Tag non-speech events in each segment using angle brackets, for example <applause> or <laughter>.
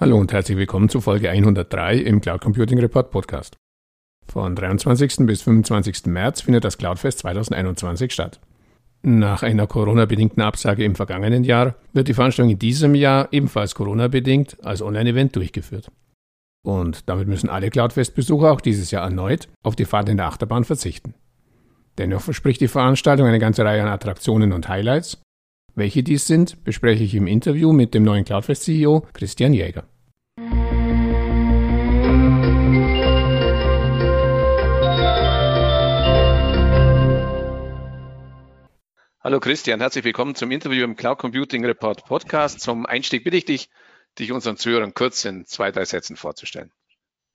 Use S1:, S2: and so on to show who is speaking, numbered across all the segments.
S1: Hallo und herzlich willkommen zu Folge 103 im Cloud Computing Report Podcast. Von 23. bis 25. März findet das Cloudfest 2021 statt. Nach einer Corona-bedingten Absage im vergangenen Jahr wird die Veranstaltung in diesem Jahr ebenfalls Corona-bedingt als Online-Event durchgeführt. Und damit müssen alle Cloudfest-Besucher auch dieses Jahr erneut auf die Fahrt in der Achterbahn verzichten. Dennoch verspricht die Veranstaltung eine ganze Reihe an Attraktionen und Highlights welche dies sind, bespreche ich im Interview mit dem neuen Cloudfest-CEO Christian Jäger.
S2: Hallo Christian, herzlich willkommen zum Interview im Cloud Computing Report Podcast. Zum Einstieg bitte ich dich, dich unseren Zuhörern kurz in zwei, drei Sätzen vorzustellen.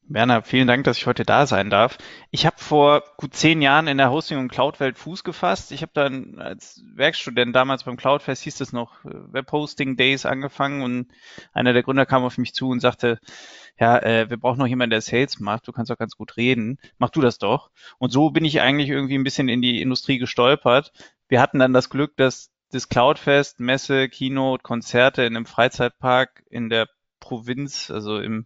S3: Werner, vielen Dank, dass ich heute da sein darf. Ich habe vor gut zehn Jahren in der Hosting- und Cloud-Welt Fuß gefasst. Ich habe dann als Werkstudent damals beim Cloudfest, hieß es noch, äh, Web-Hosting Days angefangen und einer der Gründer kam auf mich zu und sagte, ja, äh, wir brauchen noch jemanden, der Sales macht. Du kannst doch ganz gut reden. Mach du das doch. Und so bin ich eigentlich irgendwie ein bisschen in die Industrie gestolpert. Wir hatten dann das Glück, dass das Cloudfest, Messe, Keynote, Konzerte in einem Freizeitpark in der Provinz, also im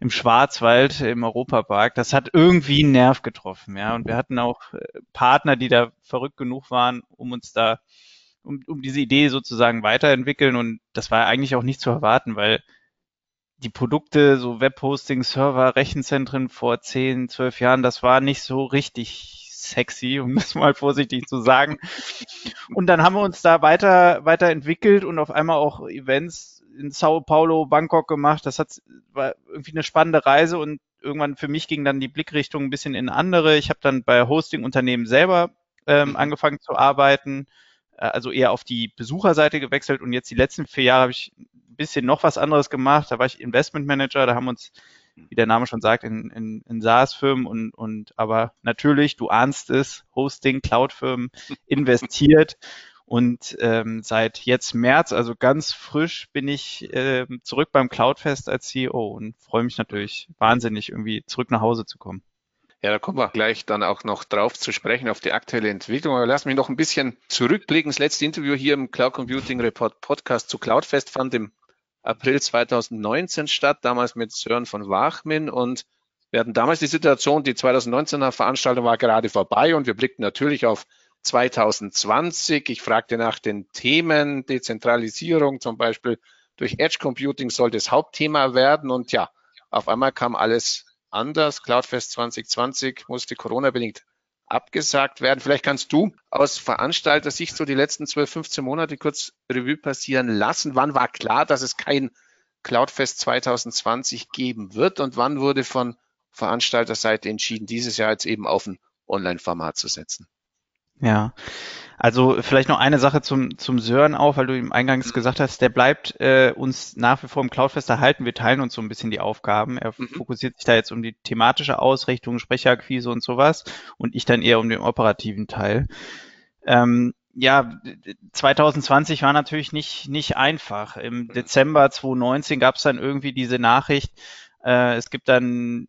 S3: im Schwarzwald im Europapark. Das hat irgendwie einen Nerv getroffen, ja. Und wir hatten auch äh, Partner, die da verrückt genug waren, um uns da, um, um diese Idee sozusagen weiterentwickeln. Und das war eigentlich auch nicht zu erwarten, weil die Produkte, so Webhosting, Server, Rechenzentren vor 10, 12 Jahren, das war nicht so richtig sexy, um <laughs> das mal vorsichtig zu sagen. Und dann haben wir uns da weiter, weiterentwickelt und auf einmal auch Events in Sao Paulo, Bangkok gemacht. Das hat, war irgendwie eine spannende Reise und irgendwann für mich ging dann die Blickrichtung ein bisschen in andere. Ich habe dann bei Hosting-Unternehmen selber ähm, mhm. angefangen zu arbeiten, äh, also eher auf die Besucherseite gewechselt und jetzt die letzten vier Jahre habe ich ein bisschen noch was anderes gemacht. Da war ich Investment Manager, da haben uns wie der Name schon sagt, in, in, in SaaS-Firmen und, und aber natürlich, du ahnst es, Hosting, Cloud-Firmen <laughs> investiert und ähm, seit jetzt März, also ganz frisch, bin ich äh, zurück beim Cloudfest als CEO und freue mich natürlich wahnsinnig, irgendwie zurück nach Hause zu kommen.
S2: Ja, da kommen wir gleich dann auch noch drauf zu sprechen, auf die aktuelle Entwicklung. Aber lass mich noch ein bisschen zurückblicken. Das letzte Interview hier im Cloud Computing Report Podcast zu Cloudfest fand im April 2019 statt, damals mit Sören von Wachmin. Und wir hatten damals die Situation, die 2019er Veranstaltung war gerade vorbei und wir blickten natürlich auf 2020. Ich fragte nach den Themen. Dezentralisierung zum Beispiel durch Edge Computing sollte das Hauptthema werden. Und ja, auf einmal kam alles anders. Cloudfest 2020 musste Corona-bedingt abgesagt werden. Vielleicht kannst du aus Veranstalter-Sicht so die letzten 12, 15 Monate kurz Revue passieren lassen. Wann war klar, dass es kein Cloudfest 2020 geben wird und wann wurde von Veranstalterseite entschieden, dieses Jahr jetzt eben auf ein Online-Format zu setzen?
S3: Ja, also vielleicht noch eine Sache zum, zum Sören auch, weil du ihm eingangs mhm. gesagt hast, der bleibt äh, uns nach wie vor im Cloudfest erhalten. Wir teilen uns so ein bisschen die Aufgaben. Er mhm. fokussiert sich da jetzt um die thematische Ausrichtung, Sprecherakquise und sowas und ich dann eher um den operativen Teil. Ähm, ja, 2020 war natürlich nicht, nicht einfach. Im mhm. Dezember 2019 gab es dann irgendwie diese Nachricht, äh, es gibt dann ein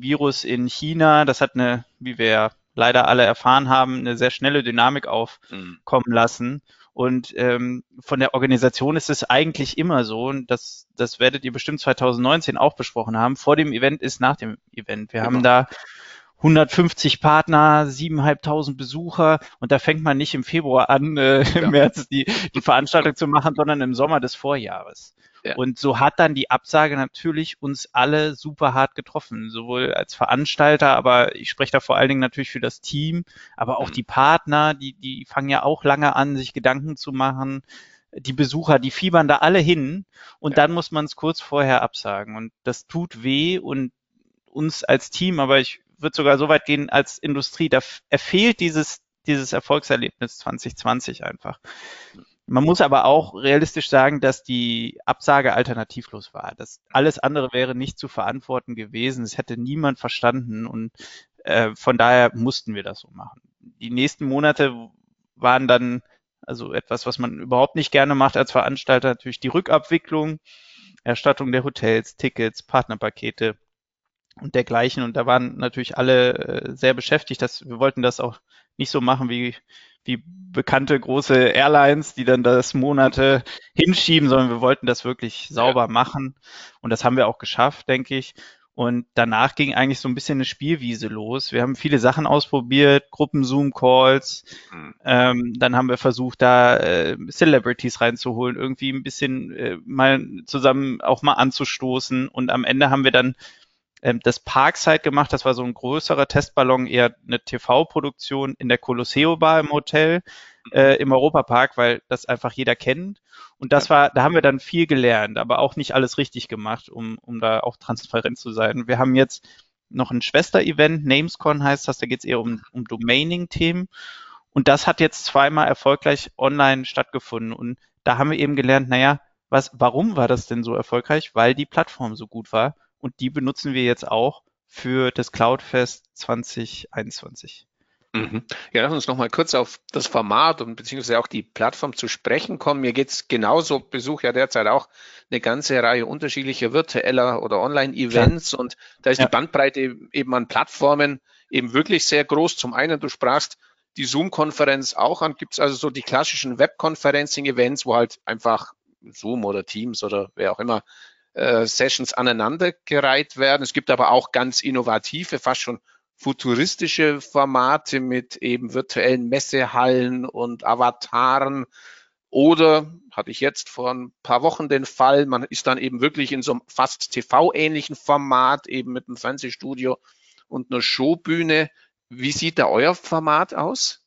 S3: Virus in China, das hat eine, wie wir leider alle erfahren haben, eine sehr schnelle Dynamik aufkommen mhm. lassen. Und ähm, von der Organisation ist es eigentlich immer so, und das, das werdet ihr bestimmt 2019 auch besprochen haben, vor dem Event ist nach dem Event. Wir genau. haben da 150 Partner, 7.500 Besucher und da fängt man nicht im Februar an, äh, ja. im März die, die Veranstaltung zu machen, sondern im Sommer des Vorjahres. Und so hat dann die Absage natürlich uns alle super hart getroffen, sowohl als Veranstalter, aber ich spreche da vor allen Dingen natürlich für das Team, aber auch mhm. die Partner, die, die fangen ja auch lange an, sich Gedanken zu machen. Die Besucher, die fiebern da alle hin und ja. dann muss man es kurz vorher absagen. Und das tut weh und uns als Team, aber ich würde sogar so weit gehen als Industrie, da fehlt dieses, dieses Erfolgserlebnis 2020 einfach. Man muss aber auch realistisch sagen, dass die Absage alternativlos war. Das alles andere wäre nicht zu verantworten gewesen. Es hätte niemand verstanden und äh, von daher mussten wir das so machen. Die nächsten Monate waren dann also etwas, was man überhaupt nicht gerne macht als Veranstalter, natürlich die Rückabwicklung, Erstattung der Hotels, Tickets, Partnerpakete und dergleichen. Und da waren natürlich alle äh, sehr beschäftigt. Dass, wir wollten das auch nicht so machen wie, wie bekannte große Airlines, die dann das Monate hinschieben, sondern wir wollten das wirklich sauber ja. machen. Und das haben wir auch geschafft, denke ich. Und danach ging eigentlich so ein bisschen eine Spielwiese los. Wir haben viele Sachen ausprobiert, Gruppen-Zoom-Calls. Mhm. Ähm, dann haben wir versucht, da äh, Celebrities reinzuholen, irgendwie ein bisschen äh, mal zusammen auch mal anzustoßen. Und am Ende haben wir dann ähm, das Parkside gemacht. Das war so ein größerer Testballon, eher eine TV-Produktion in der Colosseo Bar im Hotel äh, im Europapark, weil das einfach jeder kennt. Und das war, da haben wir dann viel gelernt, aber auch nicht alles richtig gemacht, um, um da auch transparent zu sein. Wir haben jetzt noch ein Schwester-Event, Namescon heißt das, da geht es eher um, um Domaining-Themen. Und das hat jetzt zweimal erfolgreich online stattgefunden. Und da haben wir eben gelernt, naja, was, warum war das denn so erfolgreich? Weil die Plattform so gut war. Und die benutzen wir jetzt auch für das Cloudfest 2021.
S2: Mhm. Ja, lass uns noch mal kurz auf das Format und beziehungsweise auch die Plattform zu sprechen kommen. Mir geht's genauso, besuche ja derzeit auch eine ganze Reihe unterschiedlicher virtueller oder Online-Events und da ist ja. die Bandbreite eben an Plattformen eben wirklich sehr groß. Zum einen, du sprachst die Zoom-Konferenz auch an, gibt's also so die klassischen Web-Conferencing-Events, wo halt einfach Zoom oder Teams oder wer auch immer äh, Sessions aneinandergereiht werden. Es gibt aber auch ganz innovative, fast schon futuristische Formate mit eben virtuellen Messehallen und Avataren. Oder hatte ich jetzt vor ein paar Wochen den Fall, man ist dann eben wirklich in so einem fast TV-ähnlichen Format, eben mit einem Fernsehstudio und einer Showbühne. Wie sieht da euer Format aus?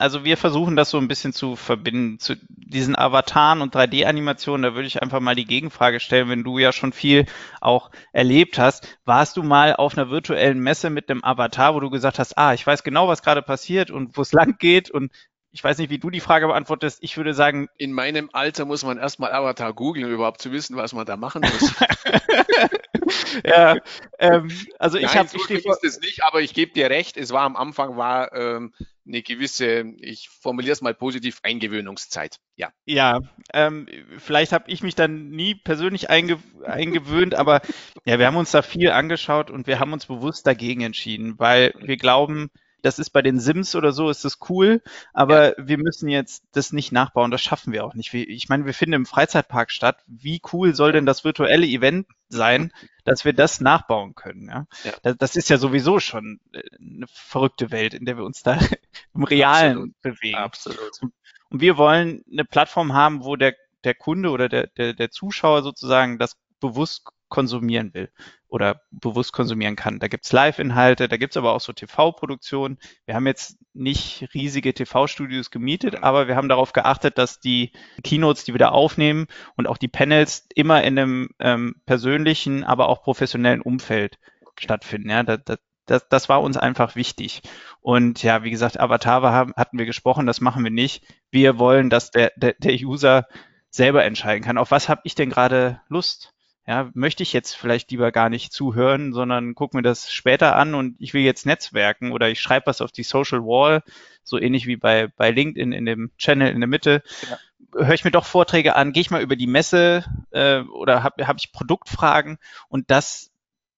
S3: Also wir versuchen das so ein bisschen zu verbinden zu diesen Avataren und 3D-Animationen. Da würde ich einfach mal die Gegenfrage stellen, wenn du ja schon viel auch erlebt hast. Warst du mal auf einer virtuellen Messe mit einem Avatar, wo du gesagt hast, ah, ich weiß genau, was gerade passiert und wo es <laughs> lang geht und ich weiß nicht, wie du die Frage beantwortest. Ich würde sagen.
S2: In meinem Alter muss man erstmal Avatar googeln, um überhaupt zu wissen, was man da machen muss. <laughs>
S3: ja, ähm, also ich habe.
S2: So ich ist es nicht, aber ich gebe dir recht. Es war am Anfang war ähm, eine gewisse, ich formuliere es mal positiv, Eingewöhnungszeit. Ja.
S3: Ja, ähm, vielleicht habe ich mich dann nie persönlich einge eingewöhnt, aber ja, wir haben uns da viel angeschaut und wir haben uns bewusst dagegen entschieden, weil wir glauben, das ist bei den Sims oder so, ist das cool, aber ja. wir müssen jetzt das nicht nachbauen, das schaffen wir auch nicht. Ich meine, wir finden im Freizeitpark statt. Wie cool soll denn das virtuelle Event sein, dass wir das nachbauen können? Ja? ja. Das, das, ist ja sowieso schon äh, eine verrückte Welt, in der wir uns da <laughs> im Realen Absolut. bewegen.
S2: Absolut.
S3: Und, und wir wollen eine Plattform haben, wo der, der Kunde oder der, der, der Zuschauer sozusagen das bewusst konsumieren will oder bewusst konsumieren kann. Da gibt's Live-Inhalte, da gibt's aber auch so TV-Produktionen. Wir haben jetzt nicht riesige TV-Studios gemietet, aber wir haben darauf geachtet, dass die Keynotes, die wir da aufnehmen und auch die Panels immer in einem ähm, persönlichen, aber auch professionellen Umfeld stattfinden. Ja, das, das, das war uns einfach wichtig. Und ja, wie gesagt, Avatar war, hatten wir gesprochen, das machen wir nicht. Wir wollen, dass der, der, der User selber entscheiden kann. Auf was habe ich denn gerade Lust? Ja, möchte ich jetzt vielleicht lieber gar nicht zuhören, sondern gucke mir das später an und ich will jetzt netzwerken oder ich schreibe was auf die Social Wall, so ähnlich wie bei, bei LinkedIn in dem Channel in der Mitte. Ja. Höre ich mir doch Vorträge an, gehe ich mal über die Messe äh, oder habe hab ich Produktfragen und das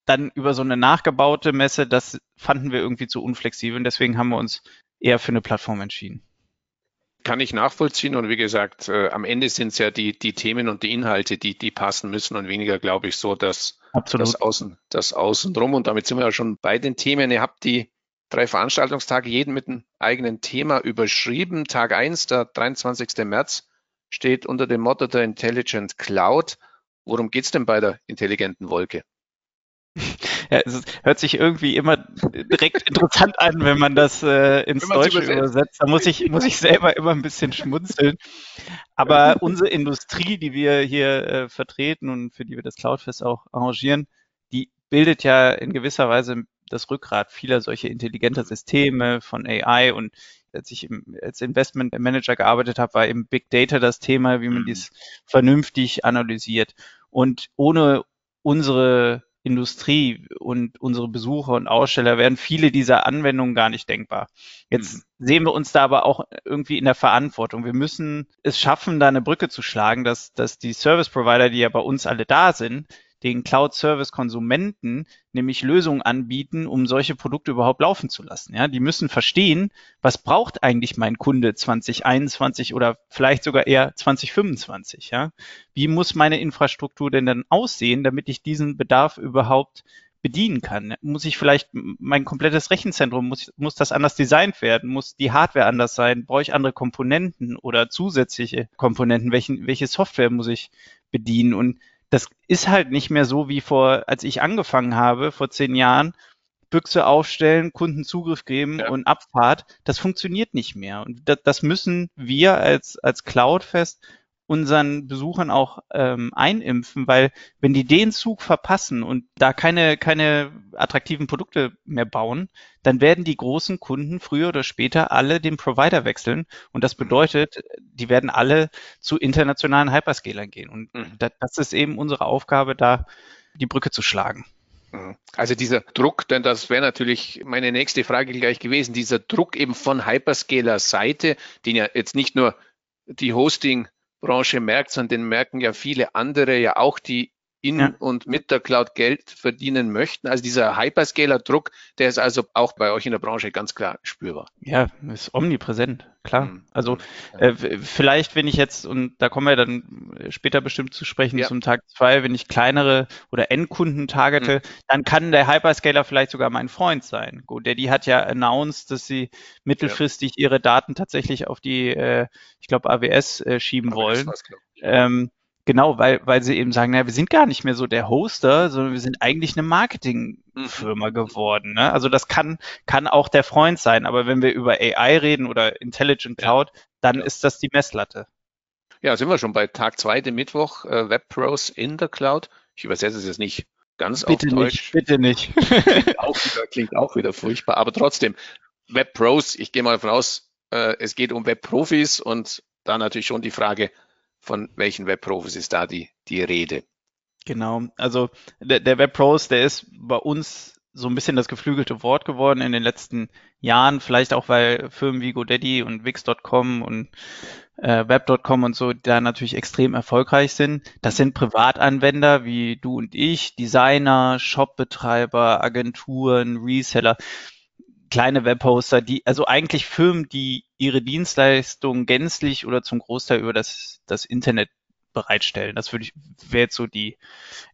S3: dann über so eine nachgebaute Messe, das fanden wir irgendwie zu unflexibel und deswegen haben wir uns eher für eine Plattform entschieden
S2: kann ich nachvollziehen. Und wie gesagt, äh, am Ende sind es ja die, die Themen und die Inhalte, die, die passen müssen und weniger, glaube ich, so dass das Außen, das Außen drum. Und damit sind wir ja schon bei den Themen. Ihr habt die drei Veranstaltungstage jeden mit einem eigenen Thema überschrieben. Tag eins, der 23. März, steht unter dem Motto der Intelligent Cloud. Worum geht's denn bei der intelligenten Wolke? <laughs>
S3: Ja, es hört sich irgendwie immer direkt interessant an, wenn man das äh, ins Deutsche übersetzt. übersetzt. Da muss ich, muss ich selber immer ein bisschen schmunzeln. Aber unsere Industrie, die wir hier äh, vertreten und für die wir das Cloudfest auch arrangieren, die bildet ja in gewisser Weise das Rückgrat vieler solcher intelligenter Systeme von AI und als ich im, als Investment Manager gearbeitet habe, war eben Big Data das Thema, wie man mhm. dies vernünftig analysiert. Und ohne unsere Industrie und unsere Besucher und Aussteller wären viele dieser Anwendungen gar nicht denkbar. Jetzt mhm. sehen wir uns da aber auch irgendwie in der Verantwortung. Wir müssen es schaffen, da eine Brücke zu schlagen, dass, dass die Service Provider, die ja bei uns alle da sind, den Cloud-Service-Konsumenten nämlich Lösungen anbieten, um solche Produkte überhaupt laufen zu lassen. Ja, die müssen verstehen, was braucht eigentlich mein Kunde 2021 oder vielleicht sogar eher 2025. Ja, wie muss meine Infrastruktur denn dann aussehen, damit ich diesen Bedarf überhaupt bedienen kann. Muss ich vielleicht mein komplettes Rechenzentrum, muss, muss das anders designt werden? Muss die Hardware anders sein? Brauche ich andere Komponenten oder zusätzliche Komponenten? Welchen, welche Software muss ich bedienen? Und das ist halt nicht mehr so wie vor, als ich angefangen habe, vor zehn Jahren, Büchse aufstellen, Kunden Zugriff geben ja. und Abfahrt. Das funktioniert nicht mehr. Und das, das müssen wir als, als Cloudfest unseren Besuchern auch ähm, einimpfen, weil wenn die den Zug verpassen und da keine, keine attraktiven Produkte mehr bauen, dann werden die großen Kunden früher oder später alle den Provider wechseln und das bedeutet, die werden alle zu internationalen Hyperscalern gehen und mhm. das, das ist eben unsere Aufgabe, da die Brücke zu schlagen.
S2: Mhm. Also dieser Druck, denn das wäre natürlich meine nächste Frage gleich gewesen, dieser Druck eben von Hyperscaler-Seite, den ja jetzt nicht nur die Hosting Branche merkt, sondern den merken ja viele andere ja auch, die in ja. und mit der Cloud Geld verdienen möchten. Also dieser Hyperscaler-Druck, der ist also auch bei euch in der Branche ganz klar spürbar.
S3: Ja, ist omnipräsent, klar. Mhm. Also äh, vielleicht, wenn ich jetzt, und da kommen wir dann später bestimmt zu sprechen ja. zum Tag zwei, wenn ich kleinere oder Endkunden targete, mhm. dann kann der Hyperscaler vielleicht sogar mein Freund sein. Gut, der die hat ja announced, dass sie mittelfristig ja. ihre Daten tatsächlich auf die, äh, ich glaube, AWS äh, schieben AWS wollen. Ähm, Genau, weil, weil sie eben sagen, naja, wir sind gar nicht mehr so der Hoster, sondern wir sind eigentlich eine Marketingfirma mhm. geworden. Ne? Also das kann, kann auch der Freund sein, aber wenn wir über AI reden oder Intelligent Cloud, dann ja. ist das die Messlatte.
S2: Ja, sind wir schon bei Tag zwei, dem Mittwoch, äh, Web Pros in der Cloud. Ich übersetze es jetzt nicht ganz
S3: bitte
S2: auf Deutsch.
S3: Bitte nicht,
S2: bitte <laughs> nicht. auch wieder, klingt auch wieder furchtbar, aber trotzdem, Web Pros, ich gehe mal davon aus, äh, es geht um Web Profis und da natürlich schon die Frage, von welchen Webprofis ist da die, die Rede?
S3: Genau, also der, der Webpros, der ist bei uns so ein bisschen das geflügelte Wort geworden in den letzten Jahren, vielleicht auch weil Firmen wie GoDaddy und Wix.com und äh, Web.com und so da natürlich extrem erfolgreich sind. Das sind Privatanwender wie du und ich, Designer, Shopbetreiber, Agenturen, Reseller kleine Webhoster, die, also eigentlich Firmen, die ihre Dienstleistungen gänzlich oder zum Großteil über das, das Internet bereitstellen. Das würde ich, wäre jetzt so die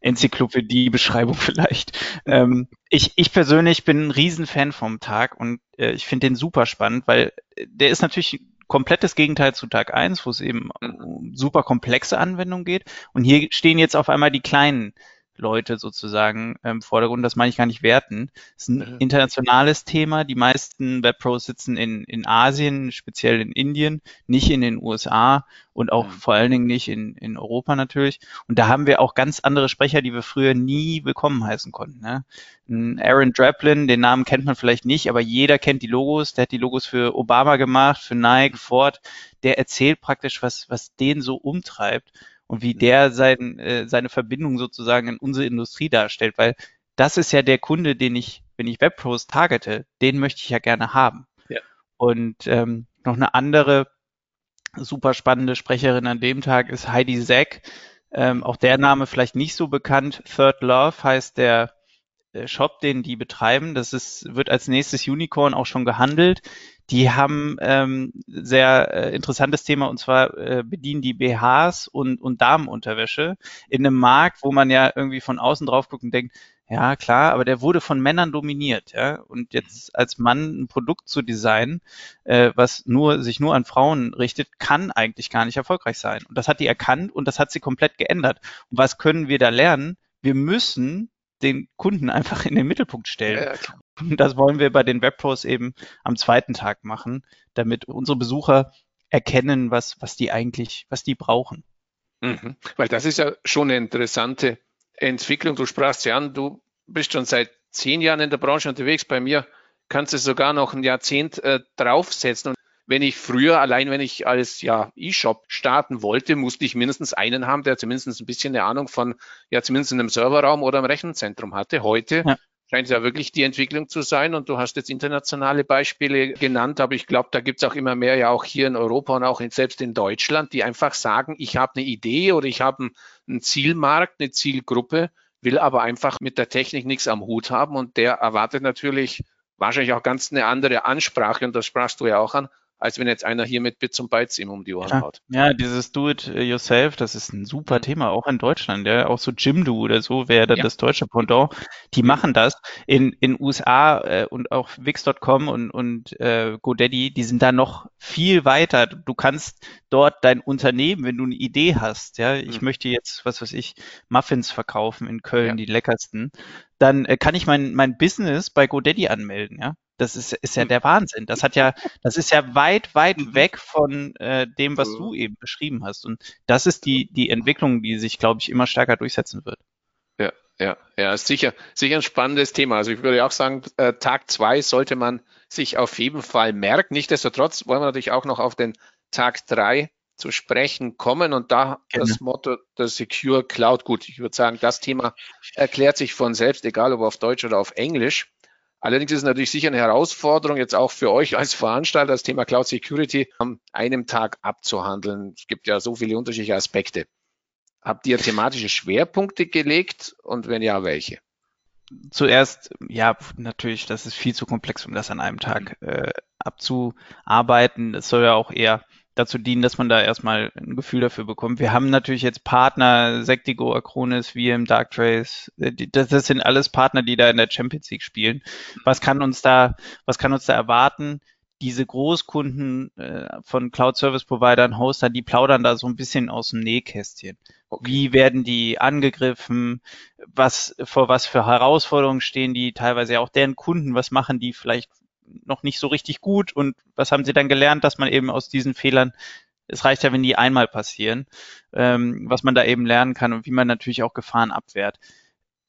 S3: Enzyklopädie-Beschreibung <laughs> vielleicht. Ähm, ich, ich persönlich bin ein Riesenfan vom Tag und äh, ich finde den super spannend, weil der ist natürlich komplettes Gegenteil zu Tag eins, wo es eben um super komplexe Anwendungen geht. Und hier stehen jetzt auf einmal die kleinen Leute sozusagen im Vordergrund. Das meine ich gar nicht werten. Es ist ein mhm. internationales Thema. Die meisten Webpros sitzen in, in Asien, speziell in Indien, nicht in den USA und auch mhm. vor allen Dingen nicht in, in Europa natürlich. Und da haben wir auch ganz andere Sprecher, die wir früher nie willkommen heißen konnten. Ne? Aaron Draplin, den Namen kennt man vielleicht nicht, aber jeder kennt die Logos. Der hat die Logos für Obama gemacht, für Nike, Ford. Der erzählt praktisch, was, was den so umtreibt und wie der sein, äh, seine Verbindung sozusagen in unsere Industrie darstellt, weil das ist ja der Kunde, den ich, wenn ich Webpros targete, den möchte ich ja gerne haben. Ja. Und ähm, noch eine andere super spannende Sprecherin an dem Tag ist Heidi Zack. Ähm, auch der Name vielleicht nicht so bekannt. Third Love heißt der Shop, den die betreiben. Das ist, wird als nächstes Unicorn auch schon gehandelt. Die haben ähm, sehr äh, interessantes Thema und zwar äh, bedienen die BHs und, und Damenunterwäsche in einem Markt, wo man ja irgendwie von außen drauf guckt und denkt, ja klar, aber der wurde von Männern dominiert, ja. Und jetzt als Mann ein Produkt zu designen, äh, was nur sich nur an Frauen richtet, kann eigentlich gar nicht erfolgreich sein. Und das hat die erkannt und das hat sie komplett geändert. Und was können wir da lernen? Wir müssen den Kunden einfach in den Mittelpunkt stellen. Und das wollen wir bei den Webpros eben am zweiten Tag machen, damit unsere Besucher erkennen, was, was die eigentlich, was die brauchen.
S2: Mhm. Weil das ist ja schon eine interessante Entwicklung. Du sprachst ja an, du bist schon seit zehn Jahren in der Branche unterwegs. Bei mir kannst du sogar noch ein Jahrzehnt äh, draufsetzen. Und wenn ich früher, allein wenn ich als ja, E-Shop starten wollte, musste ich mindestens einen haben, der zumindest ein bisschen eine Ahnung von, ja, zumindest in einem Serverraum oder im Rechenzentrum hatte. Heute ja. scheint es ja wirklich die Entwicklung zu sein. Und du hast jetzt internationale Beispiele genannt, aber ich glaube, da gibt es auch immer mehr, ja auch hier in Europa und auch in, selbst in Deutschland, die einfach sagen, ich habe eine Idee oder ich habe einen Zielmarkt, eine Zielgruppe, will aber einfach mit der Technik nichts am Hut haben und der erwartet natürlich wahrscheinlich auch ganz eine andere Ansprache und das sprachst du ja auch an, als wenn jetzt einer hier mit Bits und Bytes ihm um die Ohren
S3: ja,
S2: haut.
S3: Ja, dieses Do-it-yourself, das ist ein super mhm. Thema, auch in Deutschland. Ja, auch so Jimdo oder so wäre ja. das deutsche Pendant. Die machen das. In in USA äh, und auch Wix.com und und äh, GoDaddy, die sind da noch viel weiter. Du kannst dort dein Unternehmen, wenn du eine Idee hast, ja, ich mhm. möchte jetzt, was weiß ich, Muffins verkaufen in Köln, ja. die leckersten, dann äh, kann ich mein mein Business bei GoDaddy anmelden, ja. Das ist, ist ja hm. der Wahnsinn. Das hat ja, das ist ja weit, weit mhm. weg von äh, dem, was du eben beschrieben hast. Und das ist die, die Entwicklung, die sich, glaube ich, immer stärker durchsetzen wird.
S2: Ja, ja, ja, ist sicher, sicher ein spannendes Thema. Also ich würde auch sagen, äh, Tag zwei sollte man sich auf jeden Fall merken. Nichtsdestotrotz wollen wir natürlich auch noch auf den Tag drei zu sprechen kommen und da genau. das Motto der Secure Cloud. Gut, ich würde sagen, das Thema erklärt sich von selbst, egal ob auf Deutsch oder auf Englisch. Allerdings ist es natürlich sicher eine Herausforderung, jetzt auch für euch als Veranstalter, das Thema Cloud Security an einem Tag abzuhandeln. Es gibt ja so viele unterschiedliche Aspekte. Habt ihr thematische Schwerpunkte gelegt und wenn ja, welche?
S3: Zuerst, ja, natürlich, das ist viel zu komplex, um das an einem Tag äh, abzuarbeiten. Es soll ja auch eher dazu dienen, dass man da erstmal ein Gefühl dafür bekommt. Wir haben natürlich jetzt Partner, Sectigo, Acronis, VM, Darktrace, äh, das, das sind alles Partner, die da in der Champions League spielen. Was kann uns da, was kann uns da erwarten? Diese Großkunden äh, von Cloud Service Providern, Hostern, die plaudern da so ein bisschen aus dem Nähkästchen. Okay. Wie werden die angegriffen? Was, vor was für Herausforderungen stehen die? Teilweise auch deren Kunden, was machen die vielleicht noch nicht so richtig gut und was haben sie dann gelernt, dass man eben aus diesen Fehlern, es reicht ja, wenn die einmal passieren, ähm, was man da eben lernen kann und wie man natürlich auch Gefahren abwehrt.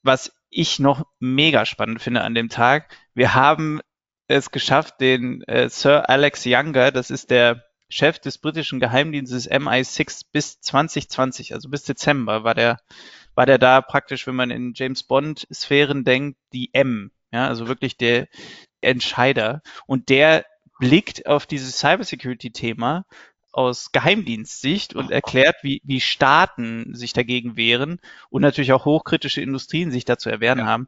S3: Was ich noch mega spannend finde an dem Tag, wir haben es geschafft, den äh, Sir Alex Younger, das ist der Chef des britischen Geheimdienstes MI6 bis 2020, also bis Dezember war der, war der da praktisch, wenn man in James Bond Sphären denkt, die M. Ja, also wirklich der, Entscheider und der blickt auf dieses Cybersecurity-Thema aus Geheimdienstsicht und erklärt, wie, wie Staaten sich dagegen wehren und natürlich auch hochkritische Industrien sich dazu erwehren ja. haben.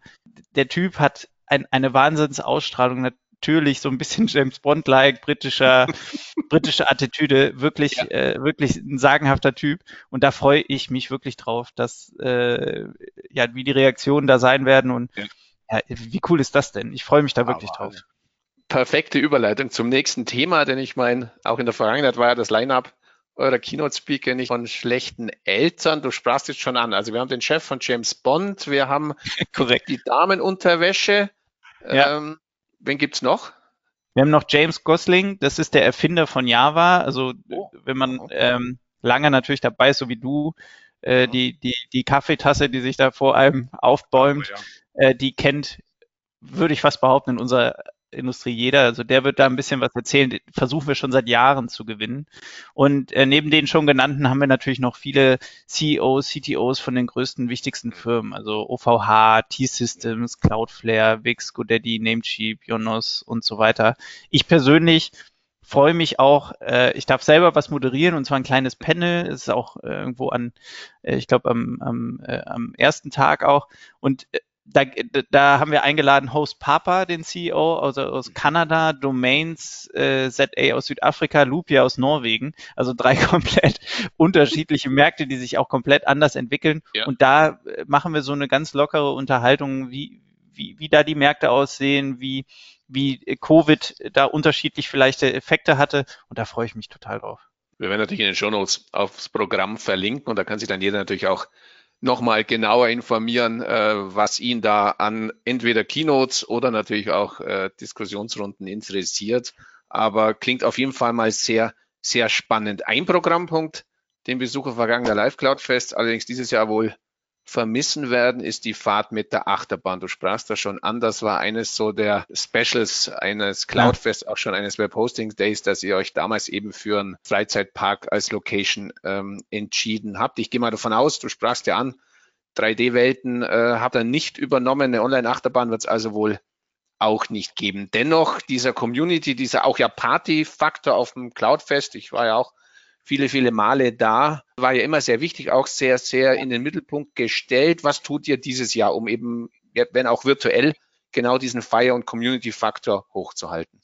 S3: Der Typ hat ein, eine Wahnsinnsausstrahlung, natürlich so ein bisschen <laughs> James Bond-like, britischer, <laughs> britische Attitüde, wirklich, ja. äh, wirklich ein sagenhafter Typ. Und da freue ich mich wirklich drauf, dass, äh, ja, wie die Reaktionen da sein werden und ja. Ja, wie cool ist das denn? Ich freue mich da wirklich Aber drauf.
S2: Perfekte Überleitung zum nächsten Thema, denn ich meine, auch in der Vergangenheit war ja das Line-up eurer Keynote-Speaker nicht von schlechten Eltern. Du sprachst jetzt schon an. Also wir haben den Chef von James Bond, wir haben <laughs> Korrekt. die Damenunterwäsche. Ja. Ähm, wen gibt's noch?
S3: Wir haben noch James Gosling, das ist der Erfinder von Java. Also oh. wenn man ähm, lange natürlich dabei ist, so wie du, äh, die, die, die Kaffeetasse, die sich da vor einem aufbäumt, oh, ja äh, die kennt, würde ich fast behaupten, in unserer Industrie jeder. Also der wird da ein bisschen was erzählen. Versuchen wir schon seit Jahren zu gewinnen. Und äh, neben den schon genannten haben wir natürlich noch viele CEOs, CTOs von den größten, wichtigsten Firmen. Also OVH, T-Systems, Cloudflare, Wix, GoDaddy, Namecheap, Jonas und so weiter. Ich persönlich freue mich auch, äh, ich darf selber was moderieren und zwar ein kleines Panel. Es ist auch äh, irgendwo an, äh, ich glaube am, am, äh, am ersten Tag auch. Und äh, da, da haben wir eingeladen Host Papa, den CEO aus, aus Kanada, Domains äh, ZA aus Südafrika, Lupia aus Norwegen. Also drei <laughs> komplett unterschiedliche Märkte, die sich auch komplett anders entwickeln. Ja. Und da äh, machen wir so eine ganz lockere Unterhaltung, wie, wie, wie da die Märkte aussehen, wie, wie Covid da unterschiedlich vielleicht Effekte hatte. Und da freue ich mich total drauf.
S2: Wir werden natürlich in den Show Notes aufs Programm verlinken und da kann sich dann jeder natürlich auch nochmal genauer informieren, äh, was ihn da an entweder Keynotes oder natürlich auch äh, Diskussionsrunden interessiert. Aber klingt auf jeden Fall mal sehr, sehr spannend. Ein Programmpunkt, den Besucher vergangener Live Cloud Fest allerdings dieses Jahr wohl vermissen werden, ist die Fahrt mit der Achterbahn. Du sprachst da schon an, das war eines so der Specials eines Cloudfest, auch schon eines Web Hosting Days, dass ihr euch damals eben für einen Freizeitpark als Location ähm, entschieden habt. Ich gehe mal davon aus, du sprachst ja an, 3D-Welten äh, habt ihr nicht übernommen, eine Online-Achterbahn wird es also wohl auch nicht geben. Dennoch dieser Community, dieser auch ja Party-Faktor auf dem Cloudfest, ich war ja auch viele, viele Male da. War ja immer sehr wichtig, auch sehr, sehr in den Mittelpunkt gestellt. Was tut ihr dieses Jahr, um eben, wenn auch virtuell, genau diesen Fire- und Community-Faktor hochzuhalten?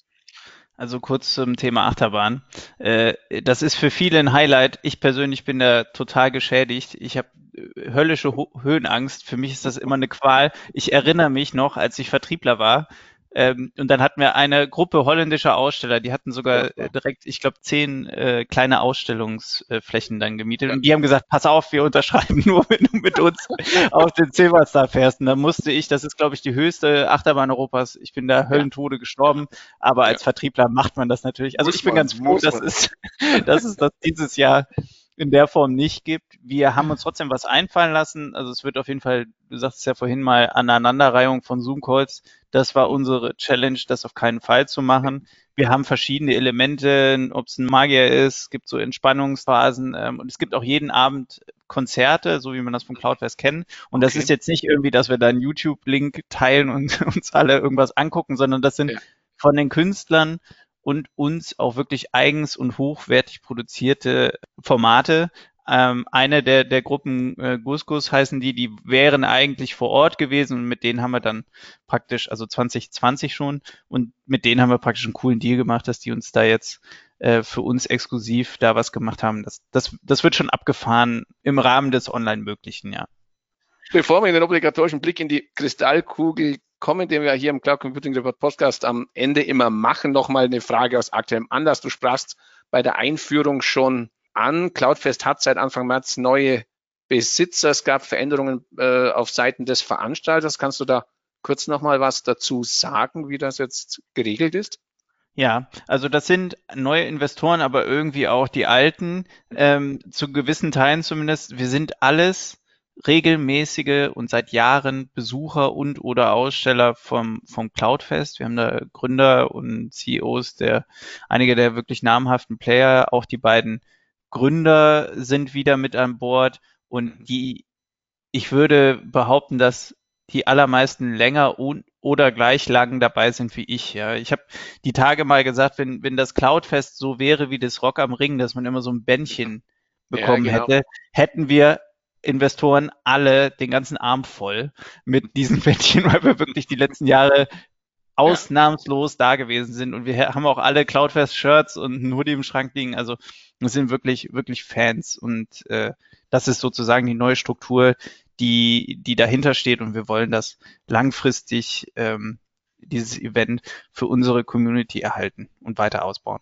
S3: Also kurz zum Thema Achterbahn. Äh, das ist für viele ein Highlight. Ich persönlich bin da total geschädigt. Ich habe äh, höllische Höhenangst. Für mich ist das immer eine Qual. Ich erinnere mich noch, als ich Vertriebler war, ähm, und dann hatten wir eine Gruppe holländischer Aussteller, die hatten sogar äh, direkt, ich glaube, zehn äh, kleine Ausstellungsflächen dann gemietet. Und die haben gesagt, pass auf, wir unterschreiben <laughs> nur, wenn du mit uns auf den Silverstar fährst. Und dann musste ich, das ist, glaube ich, die höchste Achterbahn Europas. Ich bin da Höllentode gestorben, aber als Vertriebler macht man das natürlich. Also ich bin ganz froh, dass es, <laughs> dass es das dieses Jahr in der Form nicht gibt. Wir haben uns <laughs> trotzdem was einfallen lassen. Also es wird auf jeden Fall, du sagst es ja vorhin mal, Aneinanderreihung von Zoom-Calls. Das war unsere Challenge, das auf keinen Fall zu machen. Wir haben verschiedene Elemente, ob es ein Magier ist, es gibt so Entspannungsphasen ähm, und es gibt auch jeden Abend Konzerte, so wie man das von Cloudfest kennt. Und okay. das ist jetzt nicht irgendwie, dass wir da einen YouTube-Link teilen und <laughs> uns alle irgendwas angucken, sondern das sind ja. von den Künstlern und uns auch wirklich eigens und hochwertig produzierte Formate. Ähm, eine der, der Gruppen äh, Guskus heißen die, die wären eigentlich vor Ort gewesen und mit denen haben wir dann praktisch, also 2020 schon, und mit denen haben wir praktisch einen coolen Deal gemacht, dass die uns da jetzt äh, für uns exklusiv da was gemacht haben. Das, das, das wird schon abgefahren im Rahmen des Online-Möglichen, ja.
S2: Bevor wir in den obligatorischen Blick in die Kristallkugel kommen, den wir hier im Cloud Computing Report Podcast am Ende immer machen, nochmal eine Frage aus aktuellem Anlass. Du sprachst bei der Einführung schon an. Cloudfest hat seit Anfang März neue Besitzer. Es gab Veränderungen äh, auf Seiten des Veranstalters. Kannst du da kurz nochmal was dazu sagen, wie das jetzt geregelt ist?
S3: Ja, also das sind neue Investoren, aber irgendwie auch die alten, ähm, zu gewissen Teilen zumindest. Wir sind alles regelmäßige und seit Jahren Besucher und oder Aussteller vom, vom Cloudfest. Wir haben da Gründer und CEOs der, einige der wirklich namhaften Player, auch die beiden Gründer sind wieder mit an Bord und die, ich würde behaupten, dass die allermeisten länger und oder gleich lang dabei sind wie ich. Ja, ich habe die Tage mal gesagt, wenn wenn das Cloudfest so wäre wie das Rock am Ring, dass man immer so ein Bändchen bekommen ja, genau. hätte, hätten wir Investoren alle den ganzen Arm voll mit diesen <laughs> Bettchen, weil wir wirklich die letzten Jahre ausnahmslos ja. da gewesen sind und wir haben auch alle Cloudfest-Shirts und ein Hoodie im Schrank liegen. Also wir sind wirklich, wirklich Fans und äh, das ist sozusagen die neue Struktur, die, die dahinter steht und wir wollen das langfristig, ähm, dieses Event für unsere Community erhalten und weiter ausbauen.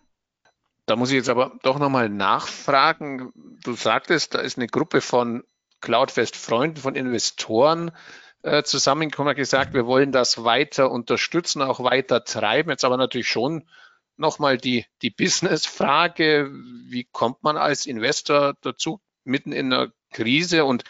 S2: Da muss ich jetzt aber doch nochmal nachfragen. Du sagtest, da ist eine Gruppe von Cloudfest Freunden, von Investoren äh, zusammengekommen und gesagt, wir wollen das weiter unterstützen, auch weiter treiben. Jetzt aber natürlich schon nochmal die, die Business-Frage, wie kommt man als Investor dazu, mitten in einer Krise und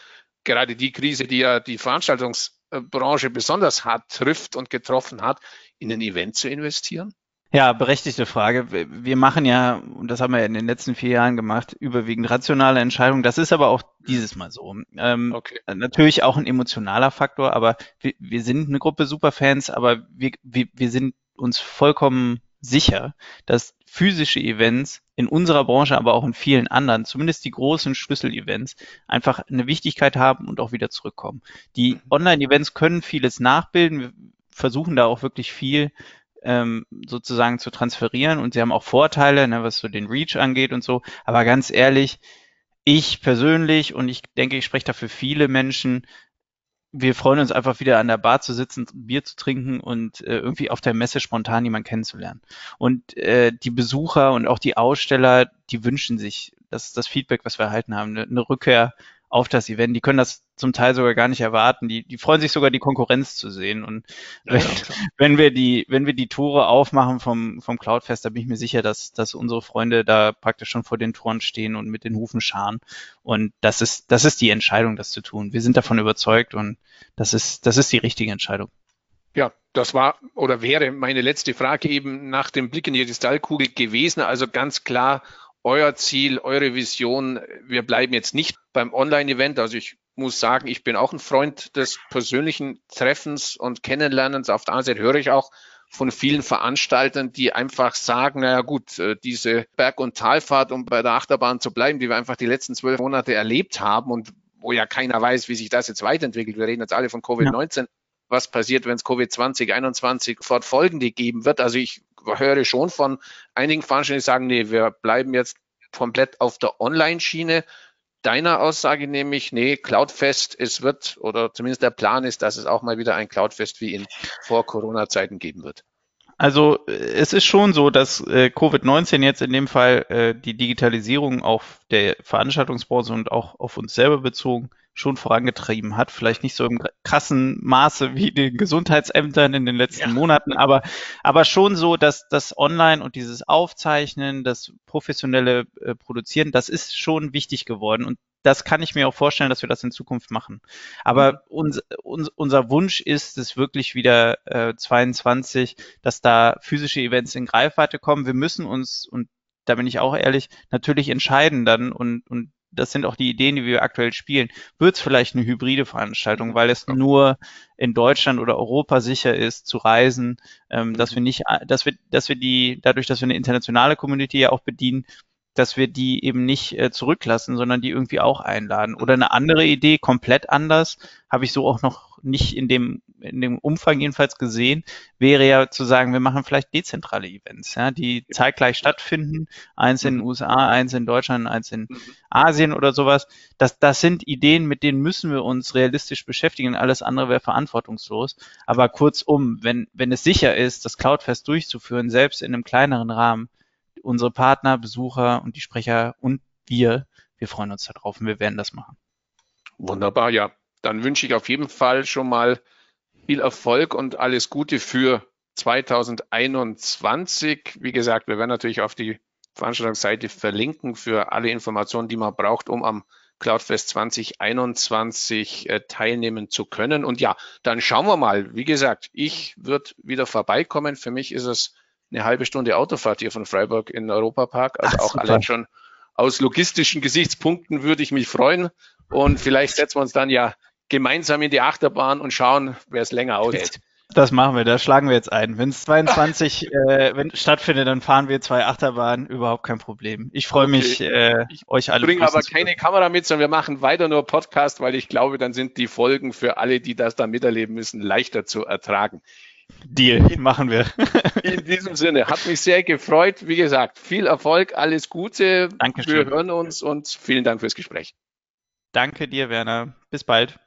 S2: gerade die Krise, die ja die Veranstaltungsbranche besonders hart trifft und getroffen hat, in ein Event zu investieren?
S3: Ja, berechtigte Frage. Wir machen ja, und das haben wir ja in den letzten vier Jahren gemacht, überwiegend rationale Entscheidungen. Das ist aber auch dieses Mal so. Ähm, okay. Natürlich auch ein emotionaler Faktor, aber wir, wir sind eine Gruppe Superfans, aber wir, wir, wir sind uns vollkommen sicher, dass physische Events in unserer Branche, aber auch in vielen anderen, zumindest die großen Schlüsselevents, einfach eine Wichtigkeit haben und auch wieder zurückkommen. Die mhm. Online-Events können vieles nachbilden. Wir versuchen da auch wirklich viel ähm, sozusagen zu transferieren und sie haben auch Vorteile, ne, was so den Reach angeht und so. Aber ganz ehrlich, ich persönlich und ich denke, ich spreche da für viele Menschen, wir freuen uns einfach wieder an der Bar zu sitzen, Bier zu trinken und äh, irgendwie auf der Messe spontan jemanden kennenzulernen. Und äh, die Besucher und auch die Aussteller, die wünschen sich, das ist das Feedback, was wir erhalten haben, eine, eine Rückkehr auf das Event. Die können das zum Teil sogar gar nicht erwarten. Die, die freuen sich sogar, die Konkurrenz zu sehen. Und wenn, ja, wenn wir die, wenn wir die Tore aufmachen vom, vom Cloudfest, da bin ich mir sicher, dass, dass unsere Freunde da praktisch schon vor den Toren stehen und mit den Hufen scharen. Und das ist, das ist die Entscheidung, das zu tun. Wir sind davon überzeugt und das ist, das ist die richtige Entscheidung.
S2: Ja, das war oder wäre meine letzte Frage eben nach dem Blick in die Kristallkugel gewesen. Also ganz klar euer Ziel, eure Vision. Wir bleiben jetzt nicht beim Online-Event. Also ich muss sagen, ich bin auch ein Freund des persönlichen Treffens und Kennenlernens. Auf der anderen Seite höre ich auch von vielen Veranstaltern, die einfach sagen, naja gut, äh, diese Berg- und Talfahrt, um bei der Achterbahn zu bleiben, die wir einfach die letzten zwölf Monate erlebt haben und wo ja keiner weiß, wie sich das jetzt weiterentwickelt. Wir reden jetzt alle von Covid-19. Ja. Was passiert, wenn es Covid 2021 fortfolgende geben wird? Also ich höre schon von einigen Veranstaltern, die sagen, nee, wir bleiben jetzt komplett auf der Online-Schiene. Deiner Aussage nämlich, nee, Cloudfest, es wird, oder zumindest der Plan ist, dass es auch mal wieder ein Cloudfest wie in Vor-Corona-Zeiten geben wird.
S3: Also es ist schon so, dass äh, Covid-19 jetzt in dem Fall äh, die Digitalisierung auf der Veranstaltungsbranche und auch auf uns selber bezogen schon vorangetrieben hat. Vielleicht nicht so im krassen Maße wie den Gesundheitsämtern in den letzten ja. Monaten, aber, aber schon so, dass das Online und dieses Aufzeichnen, das professionelle äh, Produzieren, das ist schon wichtig geworden. Und das kann ich mir auch vorstellen, dass wir das in Zukunft machen. Aber mhm. uns, uns, unser Wunsch ist es wirklich wieder äh, 22, dass da physische Events in Greifweite kommen. Wir müssen uns, und da bin ich auch ehrlich, natürlich entscheiden dann und, und das sind auch die Ideen, die wir aktuell spielen, wird es vielleicht eine hybride Veranstaltung, weil es nur in Deutschland oder Europa sicher ist zu reisen, ähm, dass wir nicht, dass wir, dass wir die, dadurch, dass wir eine internationale Community ja auch bedienen, dass wir die eben nicht äh, zurücklassen, sondern die irgendwie auch einladen. Oder eine andere Idee, komplett anders, habe ich so auch noch nicht in dem, in dem Umfang jedenfalls gesehen, wäre ja zu sagen, wir machen vielleicht dezentrale Events, ja, die zeitgleich stattfinden, eins in den mhm. USA, eins in Deutschland, eins in mhm. Asien oder sowas. Das, das sind Ideen, mit denen müssen wir uns realistisch beschäftigen. Alles andere wäre verantwortungslos. Aber kurzum, wenn, wenn es sicher ist, das Cloudfest durchzuführen, selbst in einem kleineren Rahmen, unsere Partner, Besucher und die Sprecher und wir, wir freuen uns darauf und wir werden das machen.
S2: Wunderbar, ja. Dann wünsche ich auf jeden Fall schon mal viel Erfolg und alles Gute für 2021. Wie gesagt, wir werden natürlich auf die Veranstaltungsseite verlinken für alle Informationen, die man braucht, um am Cloudfest 2021 äh, teilnehmen zu können. Und ja, dann schauen wir mal. Wie gesagt, ich würde wieder vorbeikommen. Für mich ist es eine halbe Stunde Autofahrt hier von Freiburg in den Europapark. Also Ach, auch super. allein schon aus logistischen Gesichtspunkten würde ich mich freuen. Und vielleicht setzen wir uns dann ja gemeinsam in die Achterbahn und schauen, wer es länger aushält.
S3: Das machen wir, da schlagen wir jetzt ein. <laughs> Wenn es 22 äh, wenn stattfindet, dann fahren wir zwei Achterbahnen, überhaupt kein Problem. Ich freue okay. mich, äh, ich euch alle.
S2: Ich bringe aber keine Kamera mit, sondern wir machen weiter nur Podcast, weil ich glaube, dann sind die Folgen für alle, die das dann miterleben müssen, leichter zu ertragen.
S3: Deal, <laughs> machen wir.
S2: In diesem Sinne, hat mich sehr gefreut. Wie gesagt, viel Erfolg, alles Gute.
S3: Dankeschön.
S2: Wir hören uns und vielen Dank fürs Gespräch.
S3: Danke dir, Werner. Bis bald.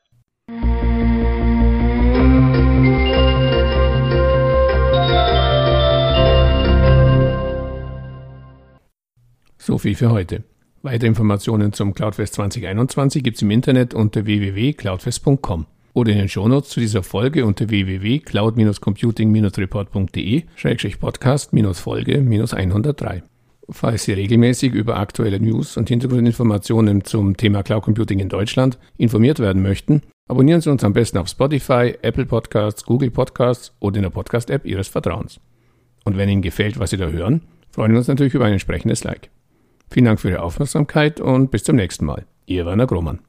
S1: So viel für heute. Weitere Informationen zum Cloudfest 2021 gibt es im Internet unter www.cloudfest.com oder in den Shownotes zu dieser Folge unter www.cloud-computing-report.de-podcast-folge-103. Falls Sie regelmäßig über aktuelle News und Hintergrundinformationen zum Thema Cloud Computing in Deutschland informiert werden möchten, abonnieren Sie uns am besten auf Spotify, Apple Podcasts, Google Podcasts oder in der Podcast-App Ihres Vertrauens. Und wenn Ihnen gefällt, was Sie da hören, freuen wir uns natürlich über ein entsprechendes Like. Vielen Dank für Ihre Aufmerksamkeit und bis zum nächsten Mal. Ihr Werner Grohmann.